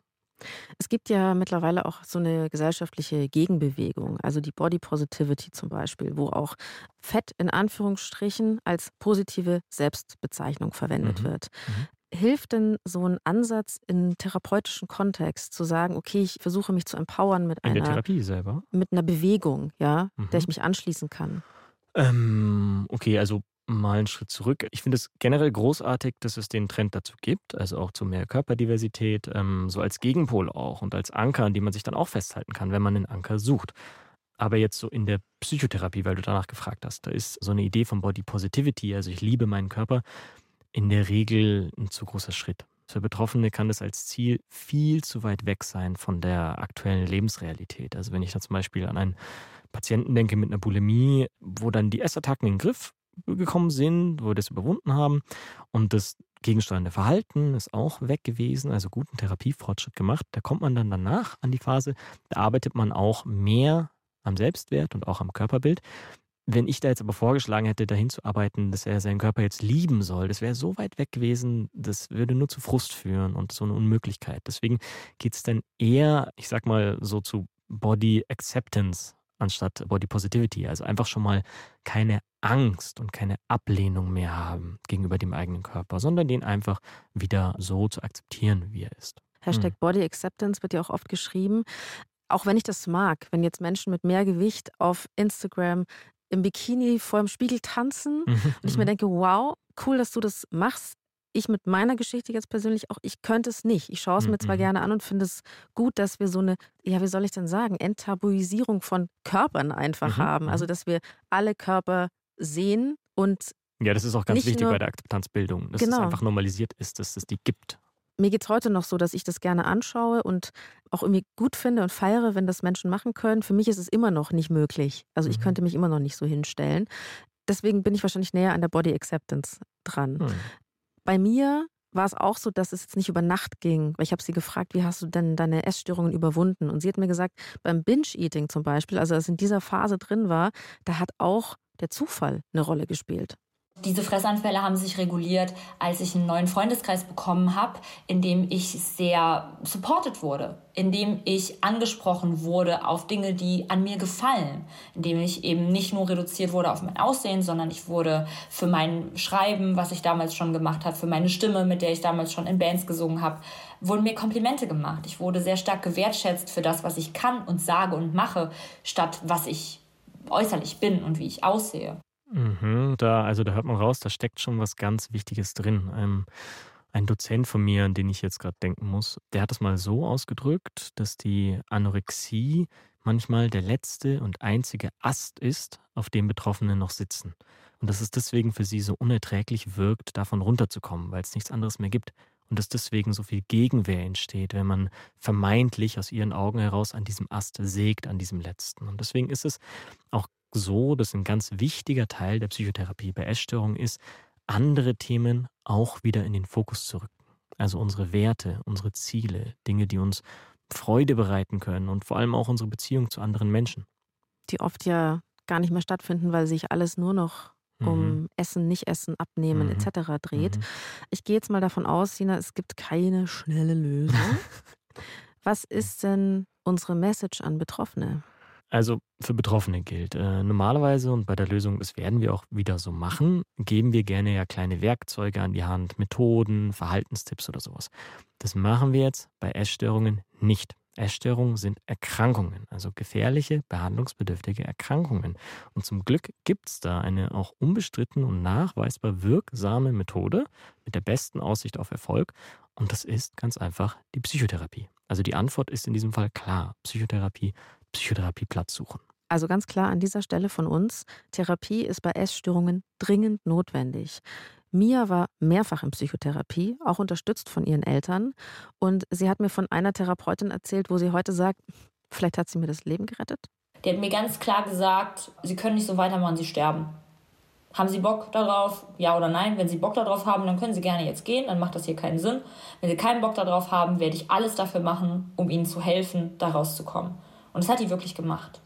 [SPEAKER 4] Es gibt ja mittlerweile auch so eine gesellschaftliche Gegenbewegung, also die Body Positivity zum Beispiel, wo auch Fett in Anführungsstrichen als positive Selbstbezeichnung verwendet
[SPEAKER 5] Mhm.
[SPEAKER 4] wird.
[SPEAKER 5] Mhm.
[SPEAKER 4] Hilft denn so ein Ansatz in therapeutischen Kontext zu sagen, okay, ich versuche mich zu empowern mit
[SPEAKER 5] In der
[SPEAKER 4] einer,
[SPEAKER 5] Therapie selber.
[SPEAKER 4] mit einer Bewegung, ja, der ich
[SPEAKER 5] Mhm.
[SPEAKER 4] mich anschließen kann?
[SPEAKER 5] Ähm, okay, also mal einen Schritt zurück. Ich finde es generell großartig, dass es den Trend dazu gibt, also auch zu mehr Körperdiversität, ähm, so als Gegenpol auch und als Anker, an dem man sich dann auch festhalten kann, wenn man einen Anker sucht. Aber jetzt so in der Psychotherapie, weil du danach gefragt hast, da ist so eine Idee von Body Positivity, also ich liebe meinen Körper, in der Regel ein zu großer Schritt. Für Betroffene kann das als Ziel viel zu weit weg sein von der aktuellen Lebensrealität. Also wenn ich da zum Beispiel an einen Patienten denke mit einer Bulimie, wo dann die Essattacken in den Griff gekommen sind, wo wir das überwunden haben und das gegensteuernde Verhalten ist auch weg gewesen, also guten Therapiefortschritt gemacht. Da kommt man dann danach an die Phase, da arbeitet man auch mehr am Selbstwert und auch am Körperbild. Wenn ich da jetzt aber vorgeschlagen hätte, dahin zu arbeiten, dass er seinen Körper jetzt lieben soll, das wäre so weit weg gewesen, das würde nur zu Frust führen und so eine Unmöglichkeit. Deswegen geht es dann eher, ich sag mal, so zu Body Acceptance anstatt Body Positivity. Also einfach schon mal keine Angst und keine Ablehnung mehr haben gegenüber dem eigenen Körper, sondern den einfach wieder so zu akzeptieren, wie er ist.
[SPEAKER 4] Hashtag
[SPEAKER 5] Mhm.
[SPEAKER 4] Body Acceptance wird ja auch oft geschrieben. Auch wenn ich das mag, wenn jetzt Menschen mit mehr Gewicht auf Instagram im Bikini vor dem Spiegel tanzen und ich mir denke, wow, cool, dass du das machst. Ich mit meiner Geschichte jetzt persönlich auch, ich könnte es nicht. Ich schaue es mir zwar
[SPEAKER 5] Mhm.
[SPEAKER 4] gerne an und finde es gut, dass wir so eine, ja, wie soll ich denn sagen, Enttabuisierung von Körpern einfach
[SPEAKER 5] Mhm,
[SPEAKER 4] haben. Also,
[SPEAKER 5] mhm.
[SPEAKER 4] dass wir alle Körper sehen und
[SPEAKER 5] Ja, das ist auch ganz wichtig bei der Akzeptanzbildung, dass es
[SPEAKER 4] Genau.
[SPEAKER 5] einfach normalisiert ist, dass es die gibt.
[SPEAKER 4] mir geht es heute noch so, dass ich das gerne anschaue und auch irgendwie gut finde und feiere, wenn das Menschen machen können. Für mich ist es immer noch nicht möglich. Also ich
[SPEAKER 5] Mhm.
[SPEAKER 4] könnte mich immer noch nicht so hinstellen. Deswegen bin ich wahrscheinlich näher an der Body Acceptance dran.
[SPEAKER 5] Hm.
[SPEAKER 4] Bei mir war es auch so, dass es jetzt nicht über Nacht ging. Weil ich habe sie gefragt, wie hast du denn deine Essstörungen überwunden? Und sie hat mir gesagt, beim Binge-Eating zum Beispiel, also als ich in dieser Phase drin war, da hat auch der Zufall eine Rolle gespielt.
[SPEAKER 2] Diese Fressanfälle haben sich reguliert, als ich einen neuen Freundeskreis bekommen habe, in dem ich sehr supported wurde, in dem ich angesprochen wurde auf Dinge, die an mir gefallen, in dem ich eben nicht nur reduziert wurde auf mein Aussehen, sondern ich wurde für mein Schreiben, was ich damals schon gemacht habe, für meine Stimme, mit der ich damals schon in Bands gesungen habe, wurden mir Komplimente gemacht. Ich wurde sehr stark gewertschätzt für das, was ich kann und sage und mache, statt was ich äußerlich bin und wie ich aussehe.
[SPEAKER 5] Mhm, da, also da hört man raus, da steckt schon was ganz Wichtiges drin. Ein, ein Dozent von mir, an den ich jetzt gerade denken muss, der hat es mal so ausgedrückt, dass die Anorexie manchmal der letzte und einzige Ast ist, auf dem Betroffene noch sitzen. Und dass es deswegen für sie so unerträglich wirkt, davon runterzukommen, weil es nichts anderes mehr gibt. Und dass deswegen so viel Gegenwehr entsteht, wenn man vermeintlich aus ihren Augen heraus an diesem Ast sägt, an diesem letzten. Und deswegen ist es auch so, dass ein ganz wichtiger Teil der Psychotherapie bei Essstörungen ist, andere Themen auch wieder in den Fokus zu rücken. Also unsere Werte, unsere Ziele, Dinge, die uns Freude bereiten können und vor allem auch unsere Beziehung zu anderen Menschen.
[SPEAKER 4] Die oft ja gar nicht mehr stattfinden, weil sich alles nur noch um
[SPEAKER 5] Mhm.
[SPEAKER 4] Essen, Nicht-Essen, Abnehmen
[SPEAKER 5] Mhm.
[SPEAKER 4] etc. dreht.
[SPEAKER 5] Mhm.
[SPEAKER 4] Ich gehe jetzt mal davon aus, Sina, es gibt keine schnelle Lösung. Was ist denn unsere Message an Betroffene?
[SPEAKER 5] Also für Betroffene gilt. Äh, normalerweise und bei der Lösung, das werden wir auch wieder so machen, geben wir gerne ja kleine Werkzeuge an die Hand, Methoden, Verhaltenstipps oder sowas. Das machen wir jetzt bei Essstörungen nicht. Essstörungen sind Erkrankungen, also gefährliche, behandlungsbedürftige Erkrankungen. Und zum Glück gibt es da eine auch unbestritten und nachweisbar wirksame Methode mit der besten Aussicht auf Erfolg. Und das ist ganz einfach die Psychotherapie. Also die Antwort ist in diesem Fall klar. Psychotherapie, Psychotherapieplatz suchen.
[SPEAKER 4] Also ganz klar an dieser Stelle von uns, Therapie ist bei Essstörungen dringend notwendig. Mia war mehrfach in Psychotherapie, auch unterstützt von ihren Eltern. Und sie hat mir von einer Therapeutin erzählt, wo sie heute sagt, vielleicht hat sie mir das Leben gerettet.
[SPEAKER 2] Die hat mir ganz klar gesagt, sie können nicht so weitermachen, sie sterben. Haben Sie Bock darauf? Ja oder nein? Wenn Sie Bock darauf haben, dann können Sie gerne jetzt gehen, dann macht das hier keinen Sinn. Wenn Sie keinen Bock darauf haben, werde ich alles dafür machen, um Ihnen zu helfen, da rauszukommen. Und das hat die wirklich gemacht.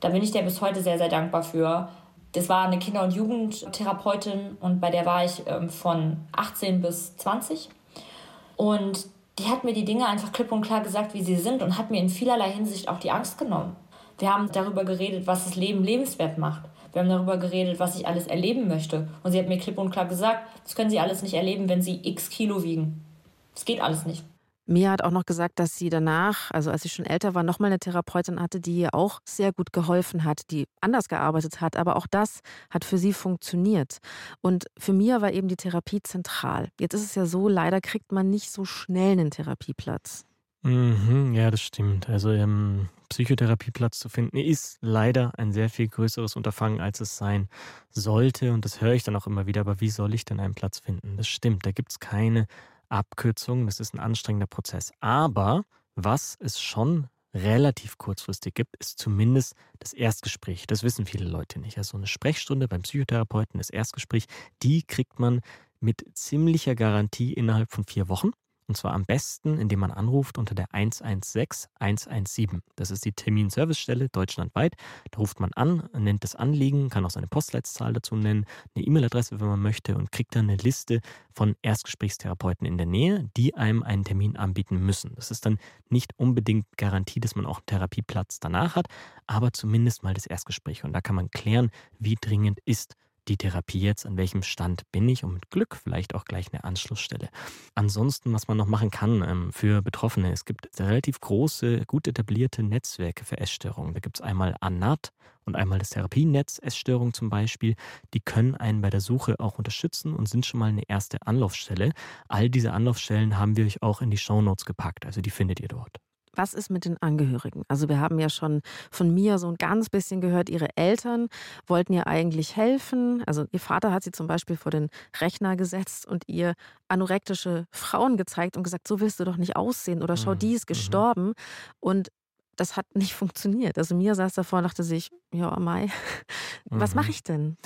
[SPEAKER 2] Da bin ich der bis heute sehr, sehr dankbar für. Das war eine Kinder- und Jugendtherapeutin und bei der war ich ähm, von 18 bis 20. Und die hat mir die Dinge einfach klipp und klar gesagt, wie sie sind und hat mir in vielerlei Hinsicht auch die Angst genommen. Wir haben darüber geredet, was das Leben lebenswert macht. Wir haben darüber geredet, was ich alles erleben möchte. Und sie hat mir klipp und klar gesagt, das können Sie alles nicht erleben, wenn Sie x Kilo wiegen. Das geht alles nicht.
[SPEAKER 4] Mia hat auch noch gesagt, dass sie danach, also als sie schon älter war, nochmal eine Therapeutin hatte, die ihr auch sehr gut geholfen hat, die anders gearbeitet hat. Aber auch das hat für sie funktioniert. Und für Mia war eben die Therapie zentral. Jetzt ist es ja so, leider kriegt man nicht so schnell einen Therapieplatz.
[SPEAKER 5] Mhm, ja, das stimmt. Also ähm, Psychotherapieplatz zu finden, ist leider ein sehr viel größeres Unterfangen, als es sein sollte. Und das höre ich dann auch immer wieder. Aber wie soll ich denn einen Platz finden? Das stimmt, da gibt es keine Abkürzung. Das ist ein anstrengender Prozess. Aber was es schon relativ kurzfristig gibt, ist zumindest das Erstgespräch. Das wissen viele Leute nicht. Also eine Sprechstunde beim Psychotherapeuten, das Erstgespräch, die kriegt man mit ziemlicher Garantie innerhalb von vier Wochen. Und zwar am besten, indem man anruft unter der 116 117. Das ist die Terminservicestelle deutschlandweit. Da ruft man an, nennt das Anliegen, kann auch seine Postleitzahl dazu nennen, eine E-Mail-Adresse, wenn man möchte, und kriegt dann eine Liste von Erstgesprächstherapeuten in der Nähe, die einem einen Termin anbieten müssen. Das ist dann nicht unbedingt Garantie, dass man auch einen Therapieplatz danach hat, aber zumindest mal das Erstgespräch. Und da kann man klären, wie dringend ist die Therapie jetzt, an welchem Stand bin ich und mit Glück vielleicht auch gleich eine Anschlussstelle. Ansonsten, was man noch machen kann ähm, für Betroffene, es gibt relativ große, gut etablierte Netzwerke für Essstörungen. Da gibt es einmal ANAT und einmal das Therapienetz Essstörung zum Beispiel. Die können einen bei der Suche auch unterstützen und sind schon mal eine erste Anlaufstelle. All diese Anlaufstellen haben wir euch auch in die Shownotes gepackt, also die findet ihr dort.
[SPEAKER 4] Was ist mit den Angehörigen? Also wir haben ja schon von mir so ein ganz bisschen gehört, ihre Eltern wollten ihr eigentlich helfen. Also ihr Vater hat sie zum Beispiel vor den Rechner gesetzt und ihr anorektische Frauen gezeigt und gesagt, so willst du doch nicht aussehen oder schau, die ist mhm. gestorben. Und das hat nicht funktioniert. Also mir saß davor und dachte sich, ja, Mai, was mache mhm. ich denn?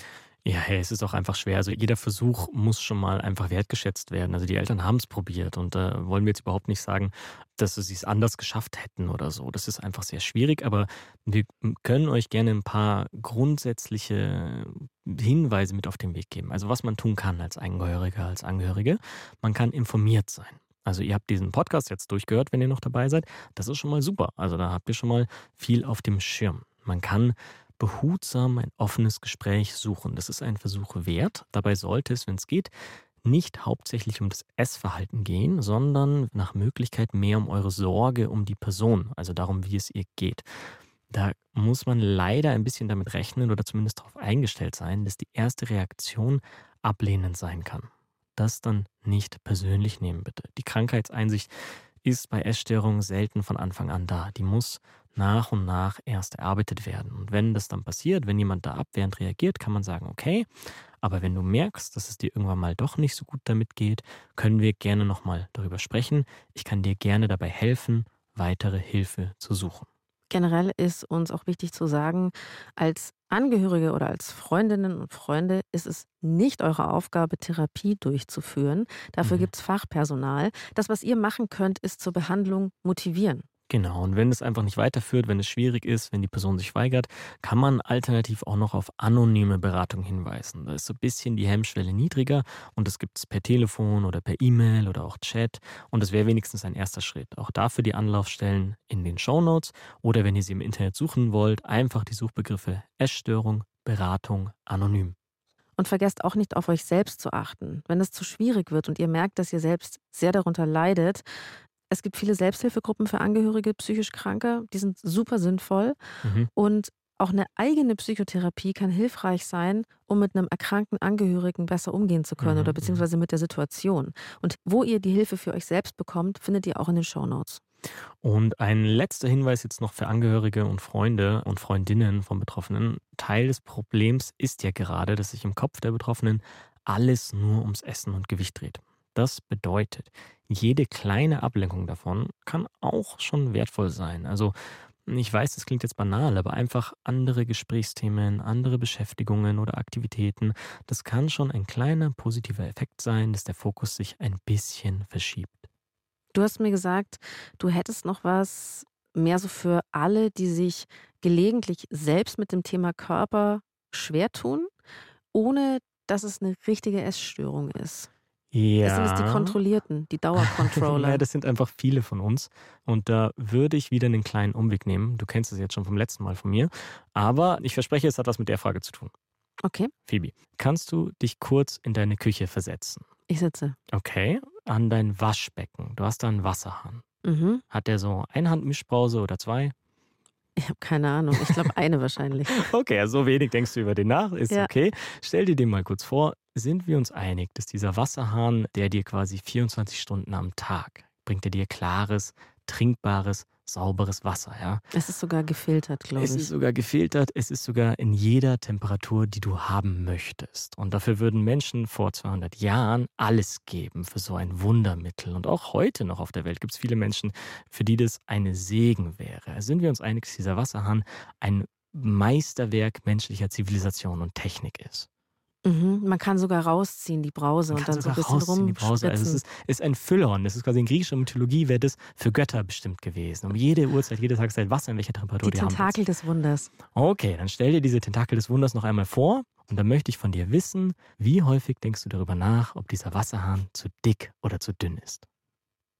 [SPEAKER 5] Ja, hey, es ist auch einfach schwer. Also jeder Versuch muss schon mal einfach wertgeschätzt werden. Also die Eltern haben es probiert und da äh, wollen wir jetzt überhaupt nicht sagen, dass sie es anders geschafft hätten oder so. Das ist einfach sehr schwierig, aber wir können euch gerne ein paar grundsätzliche Hinweise mit auf den Weg geben. Also was man tun kann als Angehöriger, als Angehörige. Man kann informiert sein. Also ihr habt diesen Podcast jetzt durchgehört, wenn ihr noch dabei seid. Das ist schon mal super. Also da habt ihr schon mal viel auf dem Schirm. Man kann behutsam ein offenes Gespräch suchen. Das ist ein Versuch wert. Dabei sollte es, wenn es geht, nicht hauptsächlich um das Essverhalten gehen, sondern nach Möglichkeit mehr um eure Sorge um die Person, also darum, wie es ihr geht. Da muss man leider ein bisschen damit rechnen oder zumindest darauf eingestellt sein, dass die erste Reaktion ablehnend sein kann. Das dann nicht persönlich nehmen, bitte. Die Krankheitseinsicht ist bei Essstörungen selten von Anfang an da. Die muss nach und nach erst erarbeitet werden. Und wenn das dann passiert, wenn jemand da abwehrend reagiert, kann man sagen, okay, aber wenn du merkst, dass es dir irgendwann mal doch nicht so gut damit geht, können wir gerne nochmal darüber sprechen. Ich kann dir gerne dabei helfen, weitere Hilfe zu suchen.
[SPEAKER 4] Generell ist uns auch wichtig zu sagen, als Angehörige oder als Freundinnen und Freunde ist es nicht eure Aufgabe, Therapie durchzuführen. Dafür mhm. gibt es Fachpersonal. Das, was ihr machen könnt, ist zur Behandlung motivieren.
[SPEAKER 5] Genau, und wenn es einfach nicht weiterführt, wenn es schwierig ist, wenn die Person sich weigert, kann man alternativ auch noch auf anonyme Beratung hinweisen. Da ist so ein bisschen die Hemmschwelle niedriger und das gibt es per Telefon oder per E-Mail oder auch Chat und das wäre wenigstens ein erster Schritt. Auch dafür die Anlaufstellen in den Show Notes oder wenn ihr sie im Internet suchen wollt, einfach die Suchbegriffe Essstörung, Beratung, anonym.
[SPEAKER 4] Und vergesst auch nicht auf euch selbst zu achten. Wenn es zu schwierig wird und ihr merkt, dass ihr selbst sehr darunter leidet, es gibt viele Selbsthilfegruppen für Angehörige psychisch Kranke, die sind super sinnvoll.
[SPEAKER 5] Mhm.
[SPEAKER 4] Und auch eine eigene Psychotherapie kann hilfreich sein, um mit einem erkrankten Angehörigen besser umgehen zu können
[SPEAKER 5] Mhm,
[SPEAKER 4] oder
[SPEAKER 5] mhm.
[SPEAKER 4] beziehungsweise mit der Situation. Und wo ihr die Hilfe für euch selbst bekommt, findet ihr auch in den Shownotes.
[SPEAKER 5] Und ein letzter Hinweis jetzt noch für Angehörige und Freunde und Freundinnen von Betroffenen. Teil des Problems ist ja gerade, dass sich im Kopf der Betroffenen alles nur ums Essen und Gewicht dreht. Das bedeutet, jede kleine Ablenkung davon kann auch schon wertvoll sein. Also ich weiß, das klingt jetzt banal, aber einfach andere Gesprächsthemen, andere Beschäftigungen oder Aktivitäten, das kann schon ein kleiner positiver Effekt sein, dass der Fokus sich ein bisschen verschiebt.
[SPEAKER 4] Du hast mir gesagt, du hättest noch was mehr so für alle, die sich gelegentlich selbst mit dem Thema Körper schwer tun, ohne dass es eine richtige Essstörung ist.
[SPEAKER 5] Ja.
[SPEAKER 4] Das sind es die Kontrollierten, die Dauercontroller.
[SPEAKER 5] ja, das sind einfach viele von uns. Und da würde ich wieder einen kleinen Umweg nehmen. Du kennst es jetzt schon vom letzten Mal von mir. Aber ich verspreche, es hat was mit der Frage zu tun.
[SPEAKER 4] okay,
[SPEAKER 5] Phoebe, kannst du dich kurz in deine Küche versetzen?
[SPEAKER 4] ich sitze.
[SPEAKER 5] Okay, an dein Waschbecken. Du hast da einen Wasserhahn.
[SPEAKER 4] Mhm.
[SPEAKER 5] Hat der so eine Handmischbrause oder zwei?
[SPEAKER 4] Ich habe keine Ahnung. Ich glaube, eine wahrscheinlich.
[SPEAKER 5] Okay, also so wenig denkst du über den nach, ist
[SPEAKER 4] Ja.
[SPEAKER 5] okay. Stell dir den mal kurz vor. Sind wir uns einig, dass dieser Wasserhahn, der dir quasi 24 Stunden am Tag bringt, er dir klares, trinkbares, sauberes Wasser, ja?
[SPEAKER 4] Es ist sogar gefiltert, glaube
[SPEAKER 5] Es ist
[SPEAKER 4] ich.
[SPEAKER 5] sogar gefiltert, es ist sogar in jeder Temperatur, die du haben möchtest. Und dafür würden Menschen vor 200 Jahren alles geben für so ein Wundermittel. Und auch heute noch auf der Welt gibt es viele Menschen, für die das eine Segen wäre. Also Sind wir uns einig, dass dieser Wasserhahn ein Meisterwerk menschlicher Zivilisation und Technik ist?
[SPEAKER 4] Mhm. Man kann sogar rausziehen, die Brause,
[SPEAKER 5] Man
[SPEAKER 4] und dann so ein bisschen
[SPEAKER 5] rausziehen, die Brause. Also es ist, ist ein Füllhorn. Das ist quasi in griechischer Mythologie wäre das für Götter bestimmt gewesen. Um jede Uhrzeit, jede Tageszeit, Wasser in welcher Temperatur
[SPEAKER 4] die
[SPEAKER 5] die haben.
[SPEAKER 4] Tentakel des Wunders.
[SPEAKER 5] Okay, dann stell dir diese Tentakel des Wunders noch einmal vor und dann möchte ich von dir wissen, wie häufig denkst du darüber nach, ob dieser Wasserhahn zu dick oder zu dünn ist?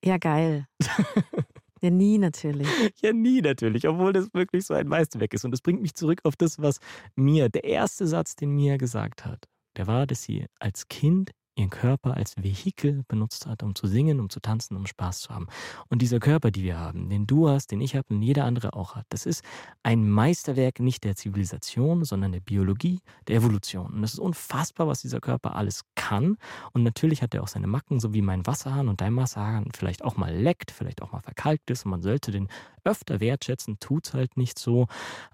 [SPEAKER 4] Ja, geil. ja, nie natürlich.
[SPEAKER 5] Ja, nie natürlich, obwohl das wirklich so ein Meisterwerk ist. Und das bringt mich zurück auf das, was Mia, der erste Satz, den Mia gesagt hat, der war, dass sie als Kind ihren Körper als Vehikel benutzt hat, um zu singen, um zu tanzen, um Spaß zu haben. Und dieser Körper, den wir haben, den du hast, den ich habe und jeder andere auch hat, das ist ein Meisterwerk nicht der Zivilisation, sondern der Biologie, der Evolution. Und es ist unfassbar, was dieser Körper alles kann. Und natürlich hat er auch seine Macken, so wie mein Wasserhahn und dein Wasserhahn vielleicht auch mal leckt, vielleicht auch mal verkalkt ist. Und man sollte den öfter wertschätzen, tut's halt nicht so.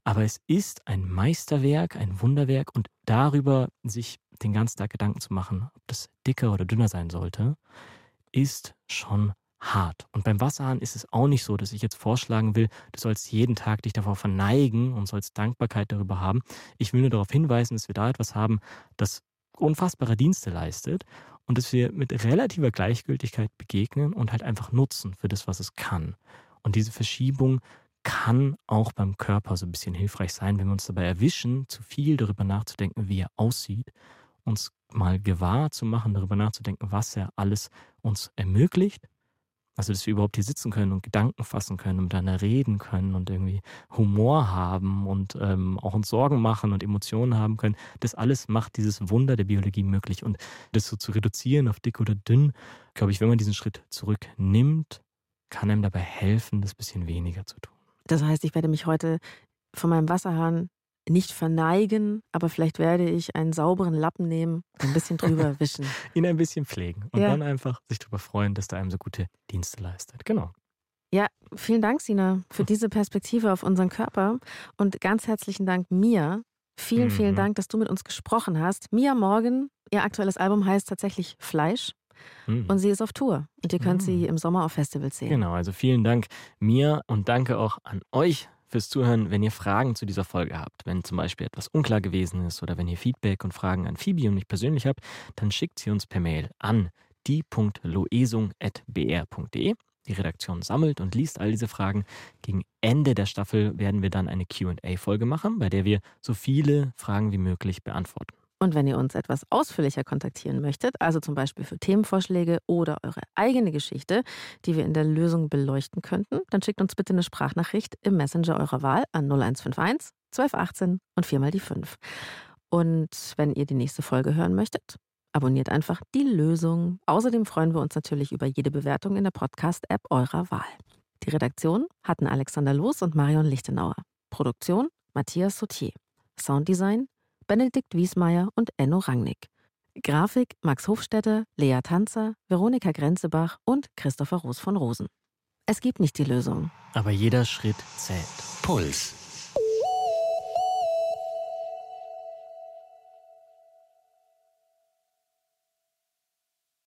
[SPEAKER 5] Aber es ist ein Meisterwerk, ein Wunderwerk und darüber sich den ganzen Tag Gedanken zu machen, ob das dicker oder dünner sein sollte, ist schon hart. Und beim Wasserhahn ist es auch nicht so, dass ich jetzt vorschlagen will, du sollst jeden Tag dich davor verneigen und sollst Dankbarkeit darüber haben. Ich will nur darauf hinweisen, dass wir da etwas haben, das unfassbare Dienste leistet und dass wir mit relativer Gleichgültigkeit begegnen und halt einfach nutzen für das, was es kann. Und diese Verschiebung kann auch beim Körper so ein bisschen hilfreich sein, wenn wir uns dabei erwischen, zu viel darüber nachzudenken, wie er aussieht, uns mal gewahr zu machen, darüber nachzudenken, was er alles uns ermöglicht. Also, dass wir überhaupt hier sitzen können und Gedanken fassen können und miteinander reden können und irgendwie Humor haben und ähm, auch uns Sorgen machen und Emotionen haben können. Das alles macht dieses Wunder der Biologie möglich. Und das so zu reduzieren auf dick oder dünn, glaube ich, wenn man diesen Schritt zurücknimmt, kann einem dabei helfen, das bisschen weniger zu tun.
[SPEAKER 4] Das heißt, ich werde mich heute von meinem Wasserhahn nicht verneigen, aber vielleicht werde ich einen sauberen Lappen nehmen und ein bisschen drüber wischen.
[SPEAKER 5] Ihn ein bisschen pflegen und
[SPEAKER 4] Ja.
[SPEAKER 5] dann einfach sich darüber freuen, dass der einem so gute Dienste leistet. Genau.
[SPEAKER 4] Ja, vielen Dank, Sina, für diese Perspektive auf unseren Körper und ganz herzlichen Dank, Mia. Vielen, vielen
[SPEAKER 5] Mhm.
[SPEAKER 4] Dank, dass du mit uns gesprochen hast. Mia Morgan, ihr aktuelles Album heißt tatsächlich Fleisch
[SPEAKER 5] Mhm.
[SPEAKER 4] und sie ist auf Tour und ihr könnt
[SPEAKER 5] Mhm.
[SPEAKER 4] sie im Sommer auf Festivals sehen.
[SPEAKER 5] Genau, also vielen Dank mir und danke auch an euch fürs Zuhören. Wenn ihr Fragen zu dieser Folge habt, wenn zum Beispiel etwas unklar gewesen ist oder wenn ihr Feedback und Fragen an Phoebe und mich persönlich habt, dann schickt sie uns per Mail an die.loesung.br.de. Die Redaktion sammelt und liest all diese Fragen. Gegen Ende der Staffel werden wir dann eine QA-Folge machen, bei der wir so viele Fragen wie möglich beantworten.
[SPEAKER 4] Und wenn ihr uns etwas ausführlicher kontaktieren möchtet, also zum Beispiel für Themenvorschläge oder eure eigene Geschichte, die wir in der Lösung beleuchten könnten, dann schickt uns bitte eine Sprachnachricht im Messenger eurer Wahl an 0151 1218 und viermal die 5. Und wenn ihr die nächste Folge hören möchtet, abonniert einfach die Lösung. Außerdem freuen wir uns natürlich über jede Bewertung in der Podcast-App eurer Wahl. Die Redaktion hatten Alexander Loos und Marion Lichtenauer. Produktion Matthias Sautier. Sounddesign Benedikt Wiesmeier und Enno Rangnick. Grafik Max Hofstetter, Lea Tanzer, Veronika Grenzebach und Christopher Roos von Rosen. Es gibt nicht die Lösung.
[SPEAKER 5] Aber jeder Schritt zählt.
[SPEAKER 1] Puls.